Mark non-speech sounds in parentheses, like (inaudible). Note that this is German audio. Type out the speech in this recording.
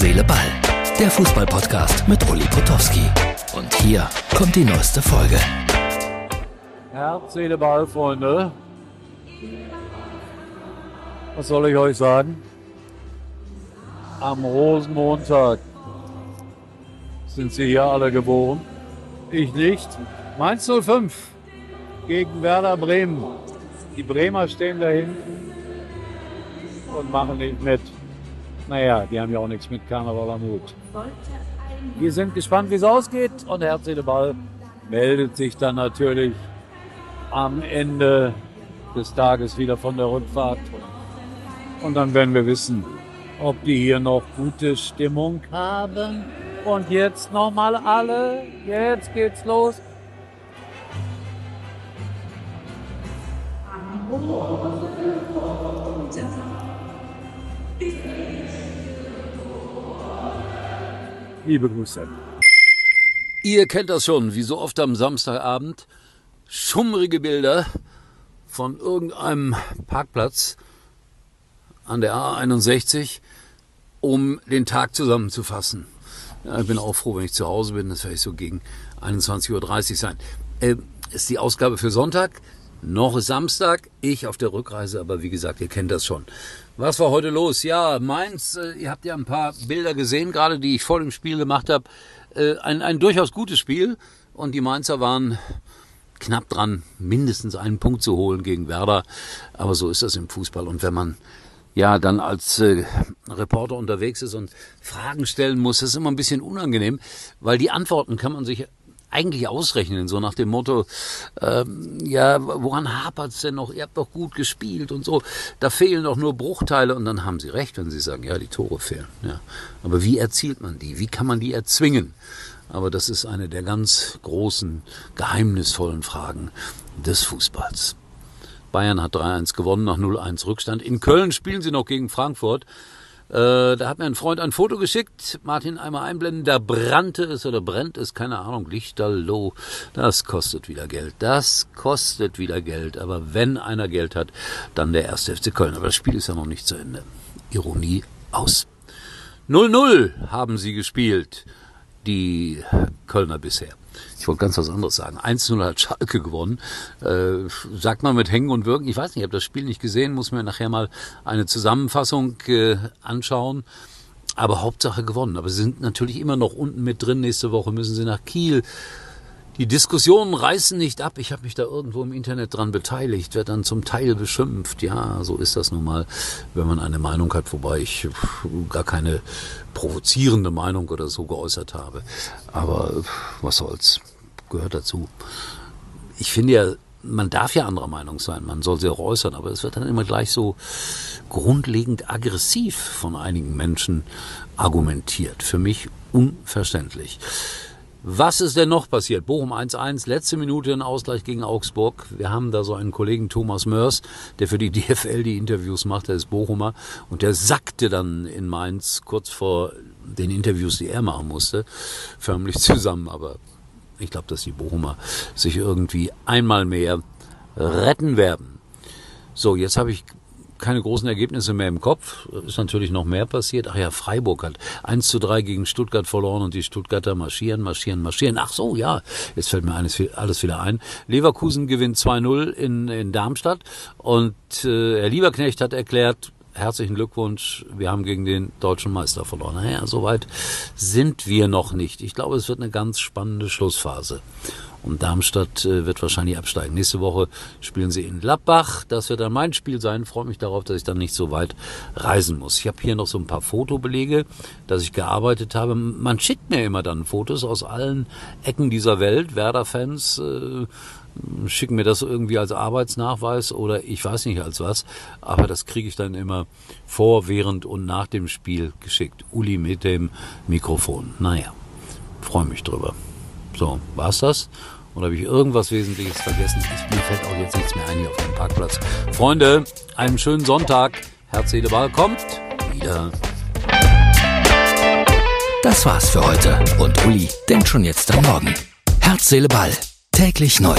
Seele, Ball. Der Fußballpodcast mit Uli Potowski. Und hier kommt die neueste Folge. Herz, Seele, Ball, Freunde. Was soll ich euch sagen? Am Rosenmontag sind sie hier alle geboren. Ich nicht. Mainz 05 gegen Werder Bremen. Die Bremer stehen da hinten und machen nicht mit. Naja, die haben ja auch nichts mit Karneval am Hut. Wir sind gespannt, wie es ausgeht. Und Herz, Ball meldet sich dann natürlich am Ende des Tages wieder von der Rückfahrt. Und dann werden wir wissen, ob die hier noch gute Stimmung haben. Und jetzt nochmal alle. Jetzt geht's los. Liebe Grüße. Ihr kennt das schon, wie so oft am Samstagabend. Schummrige Bilder von irgendeinem Parkplatz an der A61, um den Tag zusammenzufassen. Ja, ich bin auch froh, wenn ich zu Hause bin. Das werde ich so gegen 21.30 Uhr sein. Äh, ist die Ausgabe für Sonntag. Noch Samstag, ich auf der Rückreise, aber wie gesagt, ihr kennt das schon. Was war heute los? Ja, Mainz, äh, ihr habt ja ein paar Bilder gesehen, gerade die ich vor dem Spiel gemacht habe. Äh, ein, ein durchaus gutes Spiel und die Mainzer waren knapp dran, mindestens einen Punkt zu holen gegen Werder. Aber so ist das im Fußball. Und wenn man ja dann als äh, Reporter unterwegs ist und Fragen stellen muss, ist immer ein bisschen unangenehm, weil die Antworten kann man sich eigentlich ausrechnen, so nach dem Motto, ähm, ja, woran hapert's denn noch? Ihr habt doch gut gespielt und so. Da fehlen doch nur Bruchteile und dann haben sie recht, wenn sie sagen, ja, die Tore fehlen. Ja. Aber wie erzielt man die? Wie kann man die erzwingen? Aber das ist eine der ganz großen, geheimnisvollen Fragen des Fußballs. Bayern hat 3-1 gewonnen nach 0-1 Rückstand. In Köln spielen sie noch gegen Frankfurt. Äh, da hat mir ein Freund ein Foto geschickt, Martin einmal einblenden, da brannte es oder brennt es, keine Ahnung, Lichterloh. Das kostet wieder Geld. Das kostet wieder Geld. Aber wenn einer Geld hat, dann der erste FC Köln. Aber das Spiel ist ja noch nicht zu Ende. Ironie aus. 0-0 haben sie gespielt, die Kölner bisher. Ich wollte ganz was anderes sagen. 1-0 hat Schalke gewonnen. Äh, sagt man mit Hängen und Wirken. Ich weiß nicht, ich habe das Spiel nicht gesehen, muss mir nachher mal eine Zusammenfassung äh, anschauen. Aber Hauptsache gewonnen. Aber sie sind natürlich immer noch unten mit drin. Nächste Woche müssen sie nach Kiel. Die Diskussionen reißen nicht ab. Ich habe mich da irgendwo im Internet dran beteiligt, werde dann zum Teil beschimpft. Ja, so ist das nun mal, wenn man eine Meinung hat, wobei ich gar keine provozierende Meinung oder so geäußert habe. Aber was soll's, gehört dazu. Ich finde ja, man darf ja anderer Meinung sein, man soll sie auch äußern, aber es wird dann immer gleich so grundlegend aggressiv von einigen Menschen argumentiert. Für mich unverständlich. Was ist denn noch passiert? Bochum 1-1, letzte Minute in Ausgleich gegen Augsburg. Wir haben da so einen Kollegen Thomas Mörs, der für die (laughs) DFL die Interviews macht, der ist Bochumer und der sackte dann in Mainz kurz vor den Interviews, die er machen musste, förmlich (laughs) zusammen. Aber ich glaube, dass die Bochumer sich irgendwie einmal mehr retten werden. So, jetzt habe ich keine großen Ergebnisse mehr im Kopf. Ist natürlich noch mehr passiert. Ach ja, Freiburg hat 1 zu 3 gegen Stuttgart verloren und die Stuttgarter marschieren, marschieren, marschieren. Ach so, ja, jetzt fällt mir alles, alles wieder ein. Leverkusen gewinnt 2-0 in, in Darmstadt und äh, Herr Lieberknecht hat erklärt, herzlichen Glückwunsch, wir haben gegen den deutschen Meister verloren. Naja, soweit sind wir noch nicht. Ich glaube, es wird eine ganz spannende Schlussphase. Und Darmstadt äh, wird wahrscheinlich absteigen. Nächste Woche spielen sie in Lappbach. Das wird dann mein Spiel sein. Freue mich darauf, dass ich dann nicht so weit reisen muss. Ich habe hier noch so ein paar Fotobelege, dass ich gearbeitet habe. Man schickt mir immer dann Fotos aus allen Ecken dieser Welt. Werder-Fans äh, schicken mir das irgendwie als Arbeitsnachweis oder ich weiß nicht als was. Aber das kriege ich dann immer vor, während und nach dem Spiel geschickt. Uli mit dem Mikrofon. Naja, freue mich drüber. So, war's das? Oder habe ich irgendwas Wesentliches vergessen? Ich, mir fällt auch jetzt nichts mehr ein hier auf dem Parkplatz. Freunde, einen schönen Sonntag. Herz, Seele, Ball kommt wieder. Das war's für heute. Und Uli denkt schon jetzt am Morgen. Herz, Seele, Ball. Täglich neu.